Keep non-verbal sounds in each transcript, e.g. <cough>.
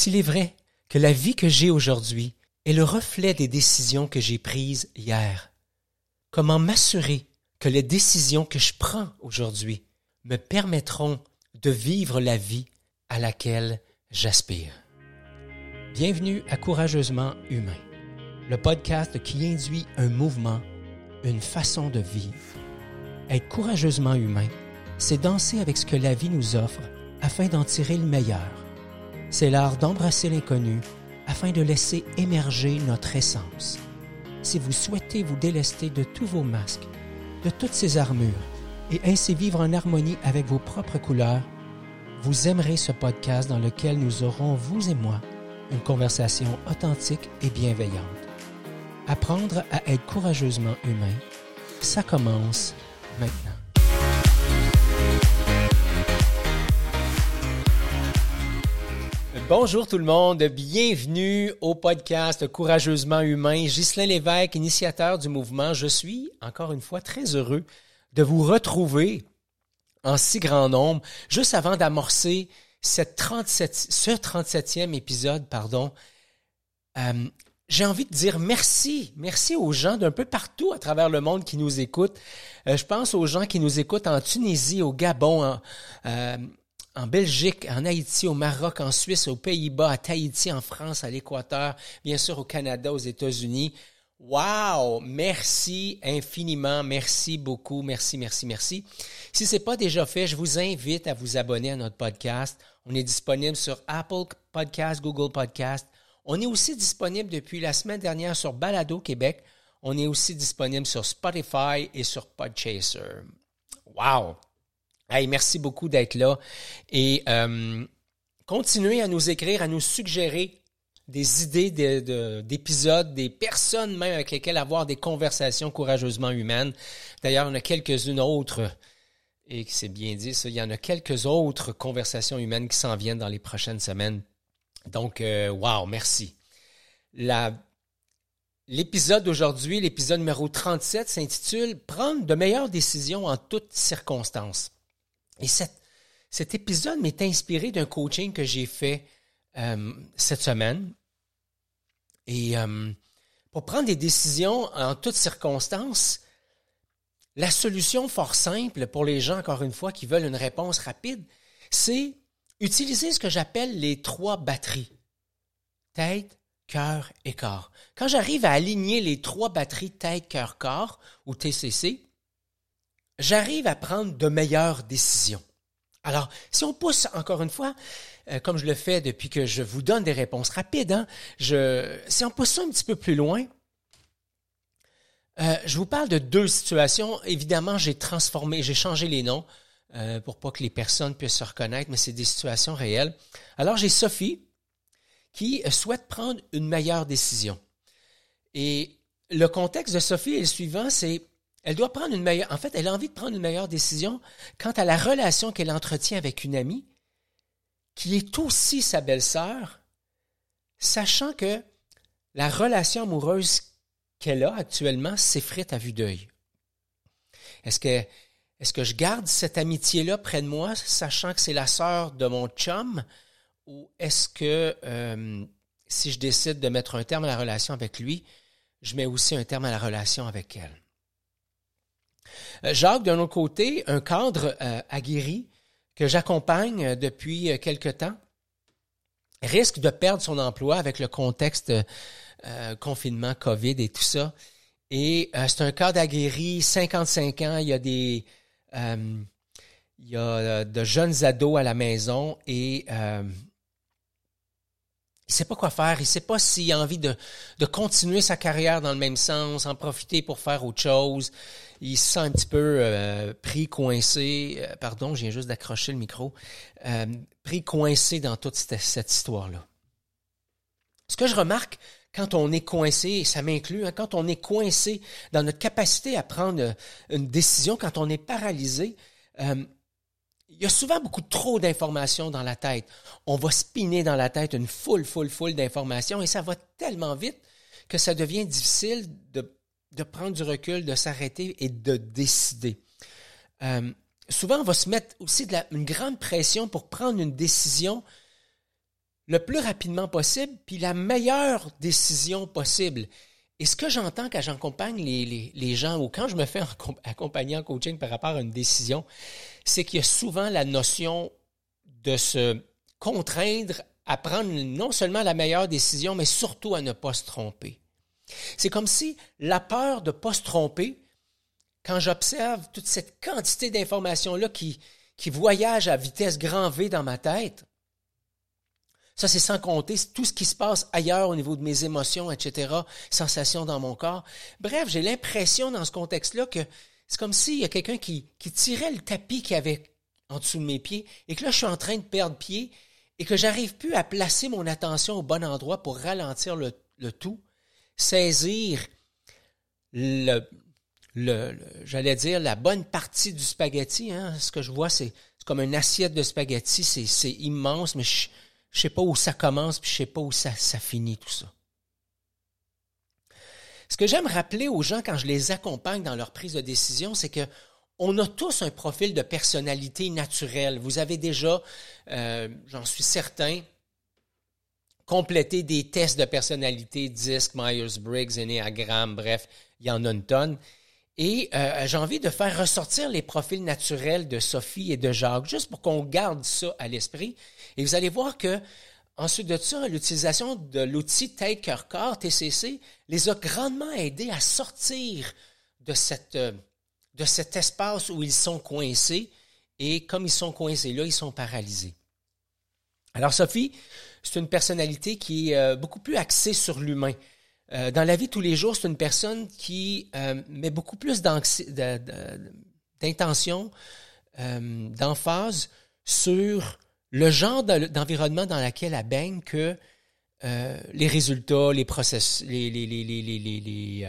S'il est vrai que la vie que j'ai aujourd'hui est le reflet des décisions que j'ai prises hier, comment m'assurer que les décisions que je prends aujourd'hui me permettront de vivre la vie à laquelle j'aspire? Bienvenue à Courageusement Humain, le podcast qui induit un mouvement, une façon de vivre. Être courageusement humain, c'est danser avec ce que la vie nous offre afin d'en tirer le meilleur. C'est l'art d'embrasser l'inconnu afin de laisser émerger notre essence. Si vous souhaitez vous délester de tous vos masques, de toutes ces armures, et ainsi vivre en harmonie avec vos propres couleurs, vous aimerez ce podcast dans lequel nous aurons, vous et moi, une conversation authentique et bienveillante. Apprendre à être courageusement humain, ça commence maintenant. Bonjour tout le monde, bienvenue au podcast Courageusement Humain. Ghislain Lévesque, initiateur du mouvement. Je suis encore une fois très heureux de vous retrouver en si grand nombre, juste avant d'amorcer cette 37, ce 37e épisode, pardon. Euh, j'ai envie de dire merci, merci aux gens d'un peu partout à travers le monde qui nous écoutent. Euh, je pense aux gens qui nous écoutent en Tunisie, au Gabon, euh, en Belgique, en Haïti, au Maroc, en Suisse, aux Pays-Bas, à Tahiti, en France, à l'Équateur, bien sûr au Canada, aux États-Unis. Wow! Merci infiniment. Merci beaucoup. Merci, merci, merci. Si ce n'est pas déjà fait, je vous invite à vous abonner à notre podcast. On est disponible sur Apple Podcast, Google Podcast. On est aussi disponible depuis la semaine dernière sur Balado Québec. On est aussi disponible sur Spotify et sur Podchaser. Wow! Hey, merci beaucoup d'être là et euh, continuez à nous écrire, à nous suggérer des idées d'épisodes, des personnes même avec lesquelles avoir des conversations courageusement humaines. D'ailleurs, il y en a quelques-unes autres, et c'est bien dit ça, il y en a quelques autres conversations humaines qui s'en viennent dans les prochaines semaines. Donc, euh, wow, merci. L'épisode d'aujourd'hui, l'épisode numéro 37, s'intitule Prendre de meilleures décisions en toutes circonstances. Et cet épisode m'est inspiré d'un coaching que j'ai fait euh, cette semaine. Et euh, pour prendre des décisions en toutes circonstances, la solution fort simple pour les gens, encore une fois, qui veulent une réponse rapide, c'est utiliser ce que j'appelle les trois batteries. Tête, cœur et corps. Quand j'arrive à aligner les trois batteries tête, cœur, corps, ou TCC, j'arrive à prendre de meilleures décisions. Alors, si on pousse encore une fois, euh, comme je le fais depuis que je vous donne des réponses rapides, hein, si on pousse ça un petit peu plus loin, euh, je vous parle de deux situations. Évidemment, j'ai transformé, j'ai changé les noms euh, pour pas que les personnes puissent se reconnaître, mais c'est des situations réelles. Alors, j'ai Sophie qui souhaite prendre une meilleure décision. Et le contexte de Sophie est le suivant, c'est elle doit prendre une meilleure. En fait, elle a envie de prendre une meilleure décision quant à la relation qu'elle entretient avec une amie, qui est aussi sa belle-sœur, sachant que la relation amoureuse qu'elle a actuellement s'effrite à vue d'œil. Est-ce que, est-ce que je garde cette amitié-là près de moi, sachant que c'est la sœur de mon chum, ou est-ce que euh, si je décide de mettre un terme à la relation avec lui, je mets aussi un terme à la relation avec elle? Euh, Jacques, d'un autre côté, un cadre euh, aguerri que j'accompagne euh, depuis quelque temps, risque de perdre son emploi avec le contexte confinement, COVID et tout ça. Et c'est un cadre aguerri, 55 ans, il y a des... il y a de jeunes ados à la maison et il sait pas quoi faire, il sait pas s'il a envie de, de continuer sa carrière dans le même sens, en profiter pour faire autre chose. Il se sent un petit peu euh, pris, coincé. Euh, pardon, je viens juste d'accrocher le micro. Euh, pris, coincé dans toute cette, cette histoire-là. Ce que je remarque quand on est coincé, et ça m'inclut, hein, quand on est coincé dans notre capacité à prendre une décision, quand on est paralysé, il y a souvent beaucoup trop d'informations dans la tête. On va spinner dans la tête une foule, foule, foule d'informations et ça va tellement vite que ça devient difficile de, prendre du recul, de s'arrêter et de décider. Euh, souvent, on va se mettre aussi une grande pression pour prendre une décision le plus rapidement possible, puis la meilleure décision possible. Et ce que j'entends quand j'accompagne les, gens ou quand je me fais <laughs> accompagner en coaching par rapport à une décision, c'est qu'il y a souvent la notion de se contraindre à prendre non seulement la meilleure décision, mais surtout à ne pas se tromper. C'est comme si la peur de ne pas se tromper, quand j'observe toute cette quantité d'informations-là qui, qui voyagent à vitesse grand V dans ma tête, ça, c'est sans compter tout ce qui se passe ailleurs au niveau de mes émotions, etc., sensations dans mon corps. Bref, j'ai l'impression dans ce contexte-là que c'est comme s'il y a quelqu'un qui, qui tirait le tapis qu'il y avait en dessous de mes pieds et que là, je suis en train de perdre pied et que j'arrive plus à placer mon attention au bon endroit pour ralentir le, tout, saisir le, j'allais dire la bonne partie du spaghetti. Hein. Ce que je vois, c'est comme une assiette de spaghetti, c'est immense, mais je, je sais pas où ça commence, puis je sais pas où ça, finit tout ça. Ce que j'aime rappeler aux gens quand je les accompagne dans leur prise de décision, c'est que on a tous un profil de personnalité naturelle. Vous avez déjà, euh, j'en suis certain, complété des tests de personnalité, DISC, Myers-Briggs, Enneagram, bref, il y en a une tonne. Et euh, j'ai envie de faire ressortir les profils naturels de Sophie et de Jacques, juste pour qu'on garde ça à l'esprit. Et vous allez voir que, ensuite de ça, l'utilisation de l'outil Tête, Cœur, Corps, TCC, les a grandement aidés à sortir de, euh, de cet espace où ils sont coincés. Et comme ils sont coincés là, ils sont paralysés. Alors Sophie, c'est une personnalité qui est euh, beaucoup plus axée sur l'humain. Euh, dans la vie tous les jours, c'est une personne qui euh, met beaucoup plus d'intention, euh, d'emphase sur le genre d'environnement dans lequel elle baigne que les résultats, les process, les, les, les, les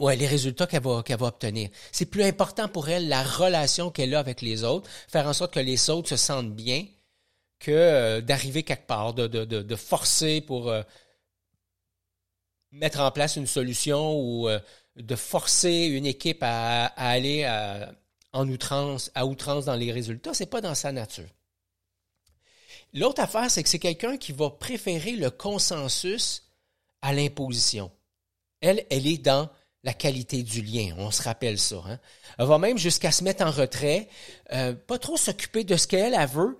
ouais, les résultats qu'elle va, va obtenir. C'est plus important pour elle la relation qu'elle a avec les autres, faire en sorte que les autres se sentent bien, que d'arriver quelque part, de, de, de forcer pour mettre en place une solution ou euh, de forcer une équipe à, aller à, en outrance, à outrance dans les résultats, c'est pas dans sa nature. L'autre affaire, c'est que c'est quelqu'un qui va préférer le consensus à l'imposition. Elle, elle est dans la qualité du lien, on se rappelle ça. Hein? Elle va même jusqu'à se mettre en retrait, euh, pas trop s'occuper de ce qu'elle veut.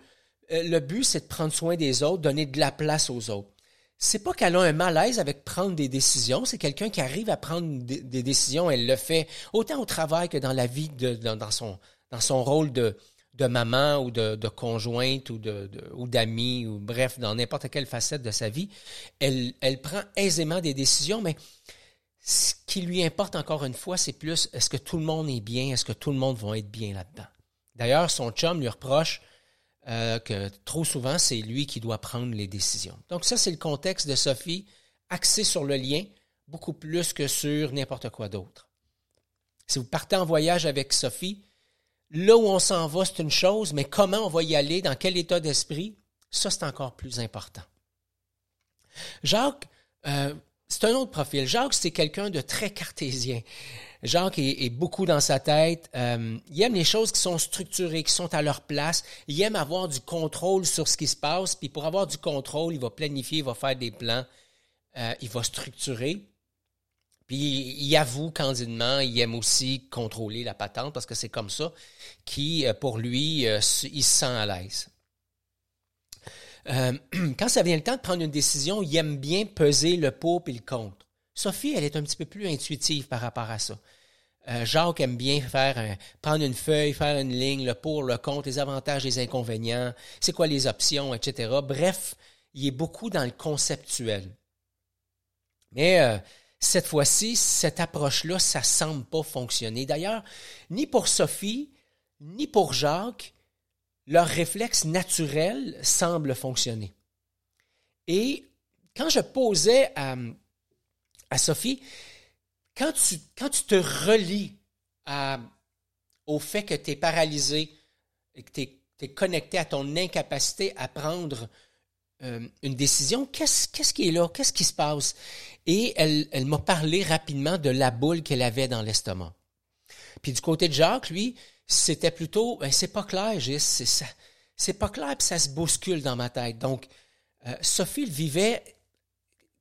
Euh, le but, c'est de prendre soin des autres, donner de la place aux autres c'est pas qu'elle a un malaise avec prendre des décisions, c'est quelqu'un qui arrive à prendre des, décisions, elle le fait autant au travail que dans la vie, dans, son, rôle de, de maman ou de, conjointe ou d'amie ou bref, dans n'importe quelle facette de sa vie, elle, elle prend aisément des décisions, mais ce qui lui importe encore une fois, c'est plus est-ce que tout le monde est bien, est-ce que tout le monde va être bien là-dedans. D'ailleurs, son chum lui reproche euh, que trop souvent, c'est lui qui doit prendre les décisions. Donc ça, c'est le contexte de Sophie, axé sur le lien, beaucoup plus que sur n'importe quoi d'autre. Si vous partez en voyage avec Sophie, là où on s'en va, c'est une chose, mais comment on va y aller, dans quel état d'esprit, ça, c'est encore plus important. Jacques, euh, c'est un autre profil. Jacques, c'est quelqu'un de très cartésien. Jacques est, beaucoup dans sa tête. Euh, il aime les choses qui sont structurées, qui sont à leur place. Il aime avoir du contrôle sur ce qui se passe. Puis pour avoir du contrôle, il va planifier, il va faire des plans, euh, il va structurer. Puis il avoue candidement, il aime aussi contrôler la patente parce que c'est comme ça qui, euh, pour lui, il se sent à l'aise. <clears throat> quand ça vient le temps de prendre une décision, il aime bien peser le pour et le contre. Sophie, elle est un petit peu plus intuitive par rapport à ça. Euh, Jacques aime bien faire prendre une feuille, faire une ligne, le pour, le contre, les avantages, les inconvénients, c'est quoi les options, etc. Bref, il est beaucoup dans le conceptuel. Mais euh, cette fois-ci, cette approche-là, ça semble pas fonctionner. D'ailleurs, ni pour Sophie, ni pour Jacques, leur réflexe naturel semble fonctionner. Et quand je posais à, à Sophie, quand tu, quand tu te relis au fait que tu es paralysé et que tu es, connecté à ton incapacité à prendre euh, une décision, qu'est-ce, qui est là? Qu'est-ce qui se passe? Et elle, elle m'a parlé rapidement de la boule qu'elle avait dans l'estomac. Puis du côté de Jacques, lui, c'était plutôt, ben, c'est pas clair, c'est pas clair, puis ça se bouscule dans ma tête. Donc, euh, Sophie vivait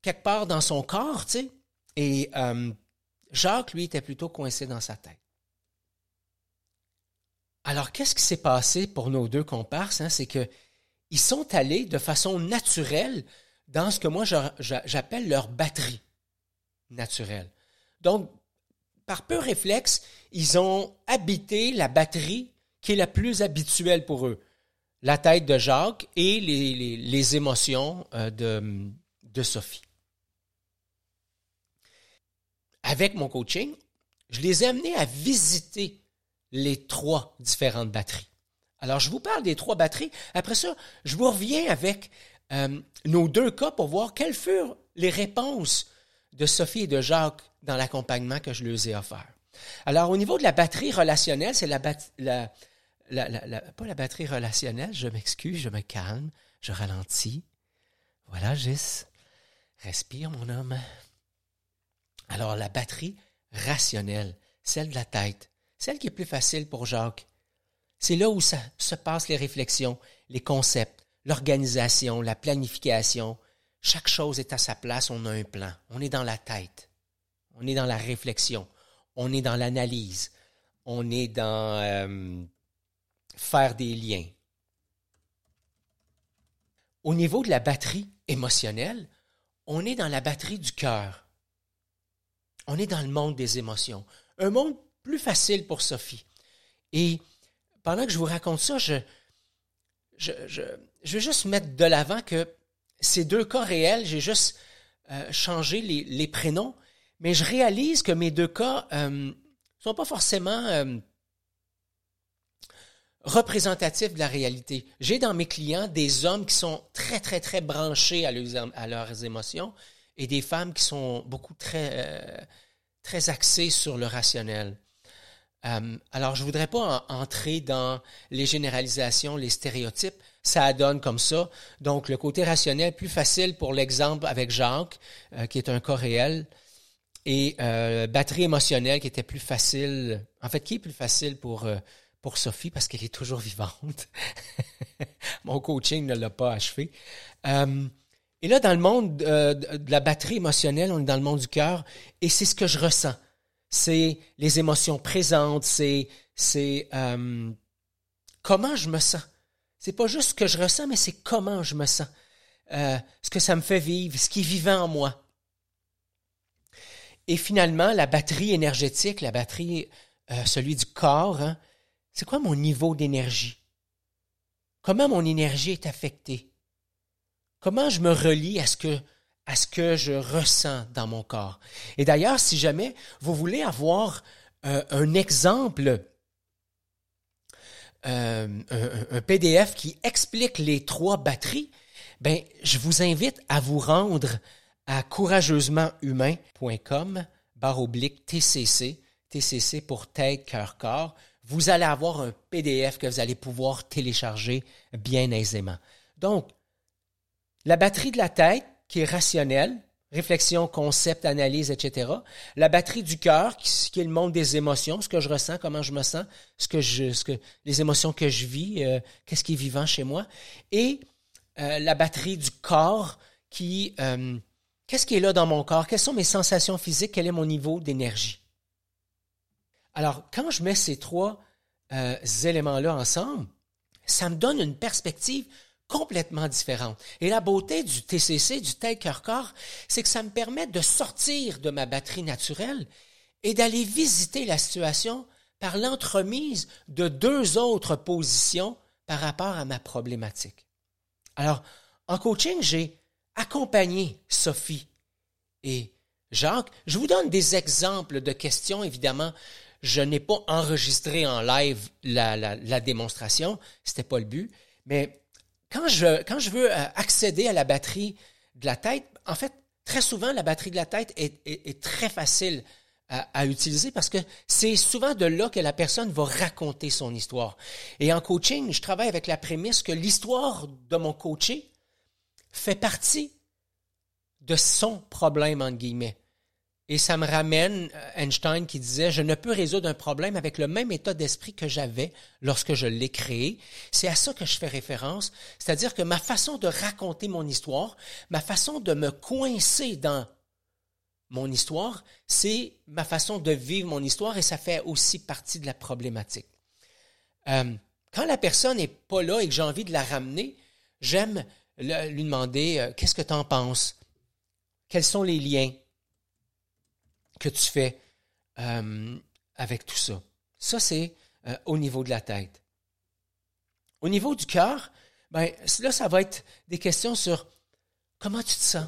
quelque part dans son corps, tu sais, et euh, Jacques, lui, était plutôt coincé dans sa tête. Alors, qu'est-ce qui s'est passé pour nos deux comparses? Hein? C'est qu'ils sont allés de façon naturelle dans ce que moi j'appelle leur batterie naturelle. Donc, par peu réflexe, ils ont habité la batterie qui est la plus habituelle pour eux. La tête de Jacques et les, émotions euh, de Sophie. Avec mon coaching, je les ai amenés à visiter les trois différentes batteries. Alors, je vous parle des trois batteries. Après ça, je vous reviens avec euh, nos deux cas pour voir quelles furent les réponses de Sophie et de Jacques dans l'accompagnement que je leur ai offert. Alors, au niveau de la batterie relationnelle, c'est la, pas la batterie relationnelle, je m'excuse, je me calme, je ralentis. Voilà, Gis. Respire, mon homme. Alors, la batterie rationnelle, celle de la tête, celle qui est plus facile pour Jacques. C'est là où ça, se passent les réflexions, les concepts, l'organisation, la planification. Chaque chose est à sa place, on a un plan. On est dans la tête. On est dans la réflexion. On est dans l'analyse. On est dans euh, faire des liens. Au niveau de la batterie émotionnelle, on est dans la batterie du cœur. On est dans le monde des émotions. Un monde plus facile pour Sophie. Et pendant que je vous raconte ça, je, veux juste mettre de l'avant que ces deux cas réels, j'ai juste euh, changé les, prénoms, mais je réalise que mes deux cas ne euh, sont pas forcément euh, représentatifs de la réalité. J'ai dans mes clients des hommes qui sont très, très, très branchés à leurs émotions et des femmes qui sont beaucoup très, très axées sur le rationnel. Euh, alors, je ne voudrais pas entrer dans les généralisations, les stéréotypes. Ça donne comme ça. Donc, le côté rationnel, plus facile pour l'exemple avec Jacques, euh, qui est un cas réel, et euh, batterie émotionnelle, qui était plus facile, en fait, qui est plus facile pour, pour Sophie, parce qu'elle est toujours vivante. <laughs> Mon coaching ne l'a pas achevé. Et là, dans le monde de la batterie émotionnelle, on est dans le monde du cœur, et c'est ce que je ressens c'est les émotions présentes, c'est euh, comment je me sens. C'est pas juste ce que je ressens, mais c'est comment je me sens, euh, ce que ça me fait vivre, ce qui est vivant en moi. Et finalement, la batterie énergétique, la batterie, euh, celui du corps, hein, c'est quoi mon niveau d'énergie? Comment mon énergie est affectée? Comment je me relie à ce que je ressens dans mon corps? Et d'ailleurs, si jamais vous voulez avoir euh, un exemple, euh, un, PDF qui explique les trois batteries, ben, je vous invite à vous rendre à courageusementhumain.com barre oblique TCC, TCC pour tête, cœur, corps. Vous allez avoir un PDF que vous allez pouvoir télécharger bien aisément. Donc, la batterie de la tête, qui est rationnel, réflexion, concept, analyse, etc. La batterie du cœur, qui, est le monde des émotions, ce que je ressens, comment je me sens, les émotions que je vis, euh, qu'est-ce qui est vivant chez moi. Et euh, la batterie du corps, qui, euh, qu'est-ce qui est là dans mon corps, quelles sont mes sensations physiques, quel est mon niveau d'énergie? Alors, quand je mets ces trois éléments-là ensemble, ça me donne une perspective complètement différente. Et la beauté du TCC, du tête cœur corps, c'est que ça me permet de sortir de ma batterie naturelle et d'aller visiter la situation par l'entremise de deux autres positions par rapport à ma problématique. Alors, en coaching, j'ai accompagné Sophie et Jacques. Je vous donne des exemples de questions, évidemment. Je n'ai pas enregistré en live la, la, démonstration, c'était pas le but, mais quand je, veux euh, accéder à la batterie de la tête, en fait, très souvent, la batterie de la tête est, est, très facile à, à, utiliser parce que c'est souvent de là que la personne va raconter son histoire. Et en coaching, je travaille avec la prémisse que l'histoire de mon coaché fait partie de son problème, entre guillemets. Et ça me ramène euh, Einstein qui disait, je ne peux résoudre un problème avec le même état d'esprit que j'avais lorsque je l'ai créé. C'est à ça que je fais référence. C'est-à-dire que ma façon de raconter mon histoire, ma façon de me coincer dans mon histoire, c'est ma façon de vivre mon histoire et ça fait aussi partie de la problématique. Euh, quand la personne n'est pas là et que j'ai envie de la ramener, j'aime lui demander euh, qu'est-ce que tu en penses? Quels sont les liens? Que tu fais euh, avec tout ça. Ça, c'est euh, au niveau de la tête. Au niveau du cœur, ben, là, ça va être des questions sur comment tu te sens.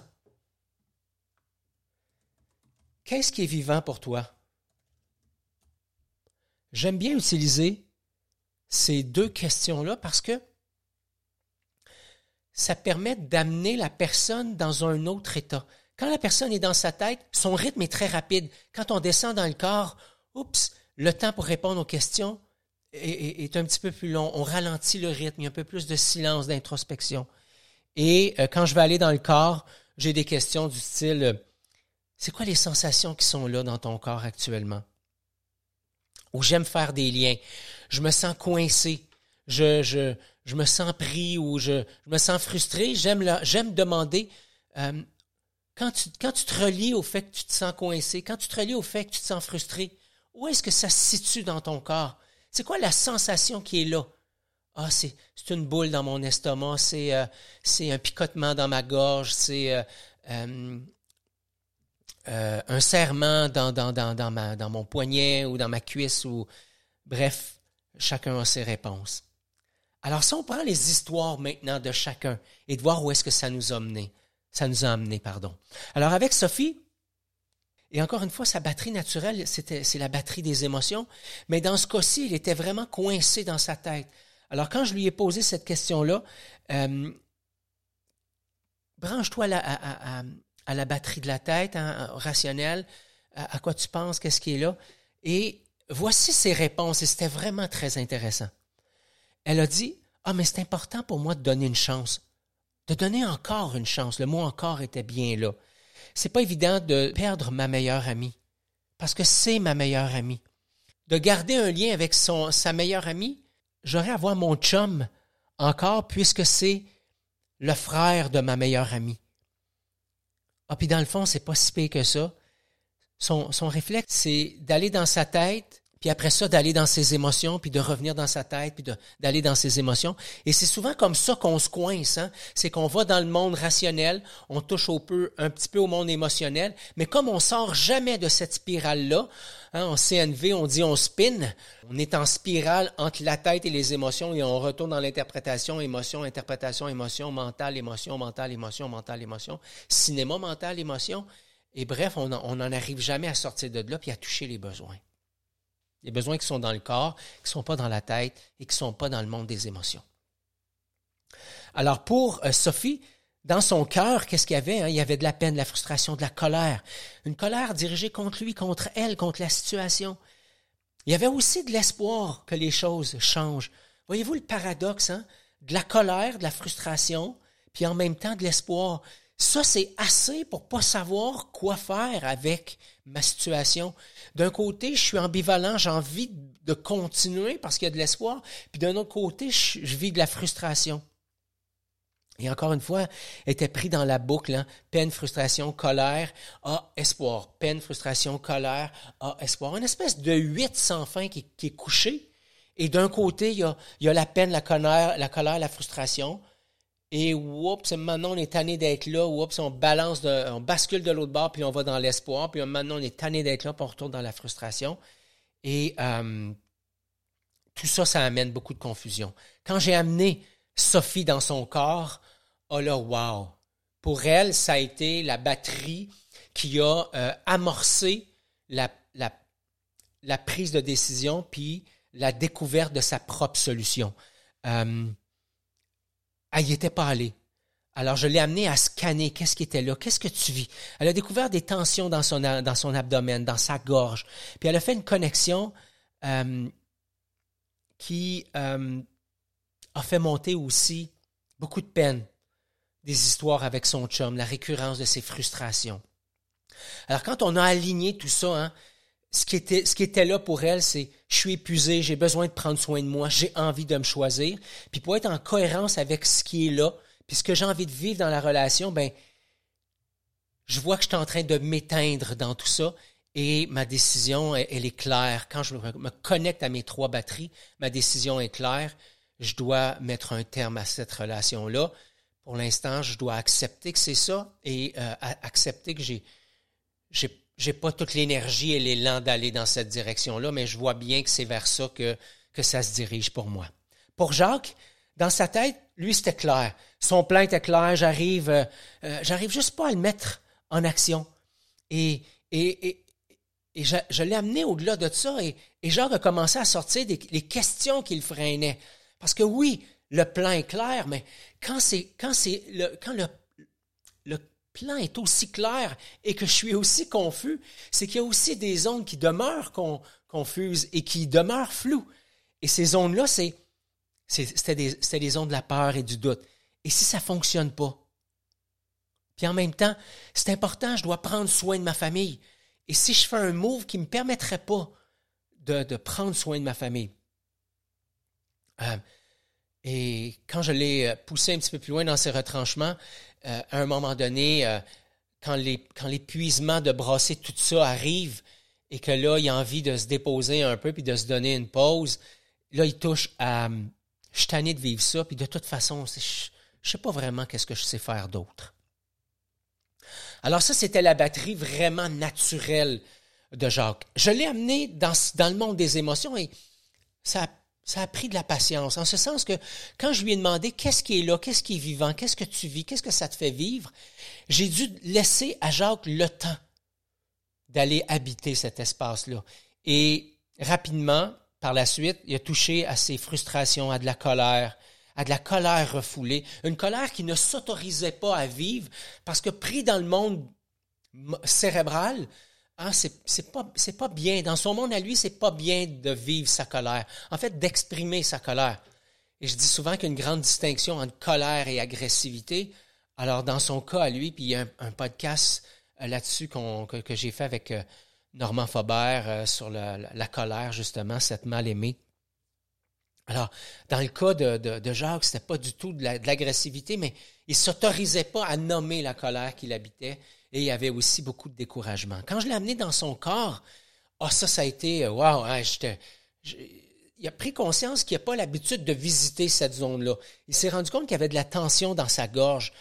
Qu'est-ce qui est vivant pour toi? J'aime bien utiliser ces deux questions-là parce que ça permet d'amener la personne dans un autre état. Quand la personne est dans sa tête, son rythme est très rapide. Quand on descend dans le corps, oups, le temps pour répondre aux questions est, un petit peu plus long. On ralentit le rythme, il y a un peu plus de silence, d'introspection. Et euh, quand je vais aller dans le corps, j'ai des questions du style, euh, c'est quoi les sensations qui sont là dans ton corps actuellement? Ou j'aime faire des liens. Je me sens coincé. Je, je, je me sens pris ou je, je me sens frustré. J'aime, j'aime demander euh, quand tu, quand tu te relis au fait que tu te sens coincé, quand tu te relis au fait que tu te sens frustré, où est-ce que ça se situe dans ton corps? C'est quoi la sensation qui est là? Ah, c'est, une boule dans mon estomac, c'est, euh, c'est un picotement dans ma gorge, c'est euh, euh, un serrement dans, dans, dans, dans, ma, dans mon poignet ou dans ma cuisse. ou Bref, chacun a ses réponses. Alors, si on prend les histoires maintenant de chacun et de voir où est-ce que ça nous a mené, ça nous a amené, pardon. Alors avec Sophie, et encore une fois, sa batterie naturelle, c'était, c'est la batterie des émotions, mais dans ce cas-ci, il était vraiment coincé dans sa tête. Alors quand je lui ai posé cette question-là, euh, branche-toi à, à, la batterie de la tête, hein, rationnelle, à, quoi tu penses, qu'est-ce qui est là, et voici ses réponses, et c'était vraiment très intéressant. Elle a dit, ah, mais c'est important pour moi de donner une chance de donner encore une chance. Le mot encore était bien là. C'est pas évident de perdre ma meilleure amie, parce que c'est ma meilleure amie. De garder un lien avec sa meilleure amie, j'aurais à voir mon chum encore, puisque c'est le frère de ma meilleure amie. Ah, puis dans le fond, c'est pas si pire que ça. Son réflexe, c'est d'aller dans sa tête puis après ça, d'aller dans ses émotions, puis de revenir dans sa tête, puis d'aller dans ses émotions. Et c'est souvent comme ça qu'on se coince. Hein? C'est qu'on va dans le monde rationnel, on touche au peu, un petit peu au monde émotionnel, mais comme on sort jamais de cette spirale-là, hein, en CNV, on dit on spin, on est en spirale entre la tête et les émotions, et on retourne dans l'interprétation, émotion, interprétation, émotion, mental, émotion, mental, émotion, mental, émotion, cinéma, mental, émotion. Et bref, on n'en arrive jamais à sortir de là, puis à toucher les besoins. Les besoins qui sont dans le corps, qui ne sont pas dans la tête et qui ne sont pas dans le monde des émotions. Alors pour euh, Sophie, dans son cœur, qu'est-ce qu'il y avait? Hein? Il y avait de la peine, de la frustration, de la colère. Une colère dirigée contre lui, contre elle, contre la situation. Il y avait aussi de l'espoir que les choses changent. Voyez-vous le paradoxe, hein? De la colère, de la frustration, puis en même temps de l'espoir. Ça, c'est assez pour pas savoir quoi faire avec ma situation. D'un côté, je suis ambivalent, j'ai envie de continuer parce qu'il y a de l'espoir, puis d'un autre côté, je, vis de la frustration. Et encore une fois, était pris dans la boucle, hein. peine, frustration, colère, ah, espoir, peine, frustration, colère, ah, espoir. Une espèce de huit sans fin qui, est couché. Et d'un côté, il y, a, la peine, la colère, la frustration. Et oups, maintenant on est tanné d'être là, oups, on balance, de, on bascule de l'autre bord, puis on va dans l'espoir, puis maintenant on est tanné d'être là, puis on retourne dans la frustration. Et euh, tout ça, ça amène beaucoup de confusion. Quand j'ai amené Sophie dans son corps, oh là, wow! Pour elle, ça a été la batterie qui a euh, amorcé la, la, la, prise de décision, puis la découverte de sa propre solution. Euh, elle n'y était pas allée. Alors, je l'ai amenée à scanner qu'est-ce qui était là, qu'est-ce que tu vis. Elle a découvert des tensions dans son, dans son abdomen, dans sa gorge. Puis elle a fait une connexion euh, qui euh, a fait monter aussi beaucoup de peine, des histoires avec son chum, la récurrence de ses frustrations. Alors quand on a aligné tout ça, hein, ce qui était, là pour elle, c'est je suis épuisé, j'ai besoin de prendre soin de moi, j'ai envie de me choisir. Puis pour être en cohérence avec ce qui est là, puis ce que j'ai envie de vivre dans la relation, ben je vois que je suis en train de m'éteindre dans tout ça et ma décision, elle, est claire. Quand je me connecte à mes trois batteries, ma décision est claire. Je dois mettre un terme à cette relation-là. Pour l'instant, je dois accepter que c'est ça et euh, accepter que j'ai, j'ai j'ai pas toute l'énergie et l'élan d'aller dans cette direction-là, mais je vois bien que c'est vers ça que, ça se dirige pour moi. Pour Jacques, dans sa tête, lui, c'était clair. Son plan était clair. J'arrive, euh, euh, j'arrive juste pas à le mettre en action. Et, et, et, et je, l'ai amené au-delà de ça. Et, et Jacques a commencé à sortir des, les questions qu'il freinait. Parce que oui, le plan est clair, mais quand c'est, quand c'est le, quand le plan est aussi clair et que je suis aussi confus, c'est qu'il y a aussi des zones qui demeurent confuses et qui demeurent floues. Et ces zones-là, c'est, c'était des, des zones de la peur et du doute. Et si ça ne fonctionne pas? Puis en même temps, c'est important, je dois prendre soin de ma famille. Et si je fais un move qui ne me permettrait pas de, prendre soin de ma famille? Euh, et quand je l'ai poussé un petit peu plus loin dans ses retranchements, euh, à un moment donné, euh, quand, l'épuisement de brasser tout ça arrive et que là, il a envie de se déposer un peu puis de se donner une pause, là, il touche à je suis tanné de vivre ça, puis de toute façon, je ne sais pas vraiment qu'est-ce que je sais faire d'autre. Alors ça, c'était la batterie vraiment naturelle de Jacques. Je l'ai amené dans, dans le monde des émotions et ça a ça a pris de la patience, en ce sens que quand je lui ai demandé qu'est-ce qui est là, qu'est-ce qui est vivant, qu'est-ce que tu vis, qu'est-ce que ça te fait vivre, j'ai dû laisser à Jacques le temps d'aller habiter cet espace-là. Et rapidement, par la suite, il a touché à ses frustrations, à de la colère, à de la colère refoulée, une colère qui ne s'autorisait pas à vivre parce que pris dans le monde cérébral, ah, c'est pas, bien. Dans son monde à lui, c'est pas bien de vivre sa colère. En fait, d'exprimer sa colère. Et je dis souvent qu'il y a une grande distinction entre colère et agressivité. Alors, dans son cas à lui, puis il y a un, podcast euh, là-dessus que, j'ai fait avec euh, Normand Faubert euh, sur la, colère, justement, cette mal-aimée. Alors, dans le cas de, de, de Jacques, pas du tout de l'agressivité, mais il s'autorisait pas à nommer la colère qu'il habitait et il y avait aussi beaucoup de découragement. Quand je l'ai amené dans son corps, ah, ça, ça a été, waouh, hein, il a pris conscience qu'il n'a pas l'habitude de visiter cette zone-là. Il s'est rendu compte qu'il y avait de la tension dans sa gorge.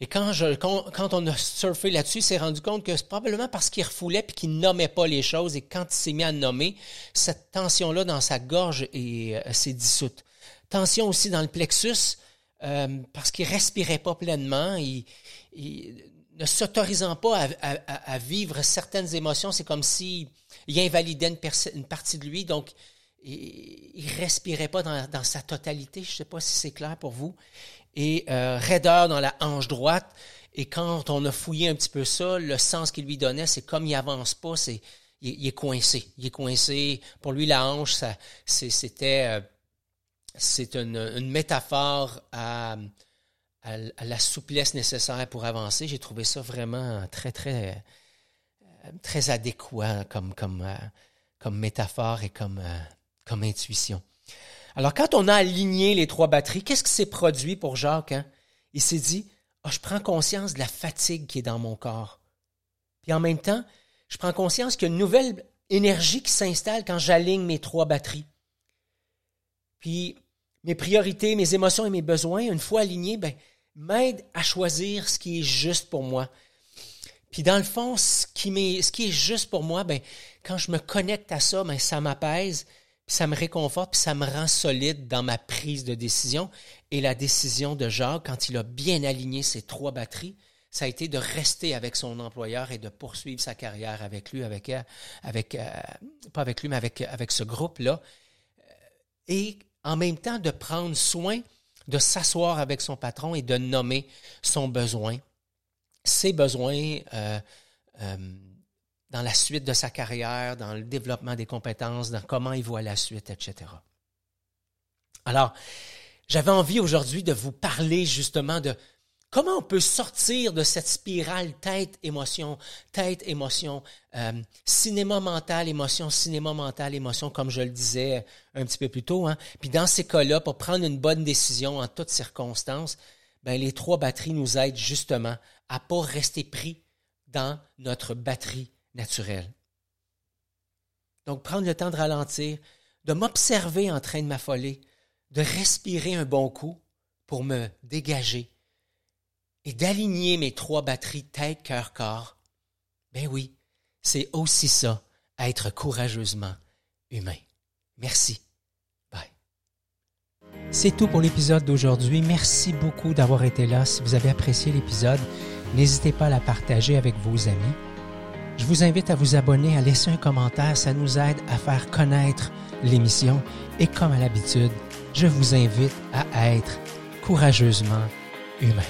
Et quand, je, quand, on a surfé là-dessus, il s'est rendu compte que c'est probablement parce qu'il refoulait et qu'il nommait pas les choses. Et quand il s'est mis à nommer, cette tension-là dans sa gorge euh, s'est dissoute. Tension aussi dans le plexus, euh, parce qu'il respirait pas pleinement. Ne s'autorisant pas à, vivre certaines émotions, c'est comme s'il invalidait une, partie de lui, donc il, ne respirait pas dans, sa totalité. Je ne sais pas si c'est clair pour vous. Et euh, raideur dans la hanche droite. Et quand on a fouillé un petit peu ça, le sens qu'il lui donnait, c'est comme il avance pas, c'est il, est coincé. Il est coincé. Pour lui, la hanche, c'était euh, c'est une, une, métaphore à à, la souplesse nécessaire pour avancer. J'ai trouvé ça vraiment très, très, euh, très adéquat comme, euh, métaphore et comme, euh, comme intuition. Alors, quand on a aligné les trois batteries, qu'est-ce qui s'est produit pour Jacques? Hein? Il s'est dit, oh, je prends conscience de la fatigue qui est dans mon corps. Puis en même temps, je prends conscience qu'il y a une nouvelle énergie qui s'installe quand j'aligne mes trois batteries. Puis mes priorités, mes émotions et mes besoins, une fois alignés, ben, m'aide à choisir ce qui est juste pour moi. Puis dans le fond, ce qui, est juste pour moi, ben, quand je me connecte à ça, ben, ça m'apaise, ça me réconforte, ça me rend solide dans ma prise de décision. Et la décision de Jacques, quand il a bien aligné ses trois batteries, ça a été de rester avec son employeur et de poursuivre sa carrière avec lui, avec, euh, avec euh, pas avec lui, mais avec, avec ce groupe-là. Et en même temps de prendre soin de s'asseoir avec son patron et de nommer son besoin, ses besoins euh, euh, dans la suite de sa carrière, dans le développement des compétences, dans comment il voit la suite, etc. Alors, j'avais envie aujourd'hui de vous parler justement de, Comment on peut sortir de cette spirale tête-émotion, tête-émotion, euh, cinéma mental, émotion, cinéma mental, émotion, comme je le disais un petit peu plus tôt. Hein? Puis dans ces cas-là, pour prendre une bonne décision en toutes circonstances, ben les trois batteries nous aident justement à pas rester pris dans notre batterie naturelle. Donc prendre le temps de ralentir, de m'observer en train de m'affoler, de respirer un bon coup pour me dégager et d'aligner mes trois batteries tête, cœur, corps, ben oui, c'est aussi ça, être courageusement humain. Merci. Bye. C'est tout pour l'épisode d'aujourd'hui. Merci beaucoup d'avoir été là. Si vous avez apprécié l'épisode, n'hésitez pas à la partager avec vos amis. Je vous invite à vous abonner, à laisser un commentaire. Ça nous aide à faire connaître l'émission. Et comme à l'habitude, je vous invite à être courageusement humain.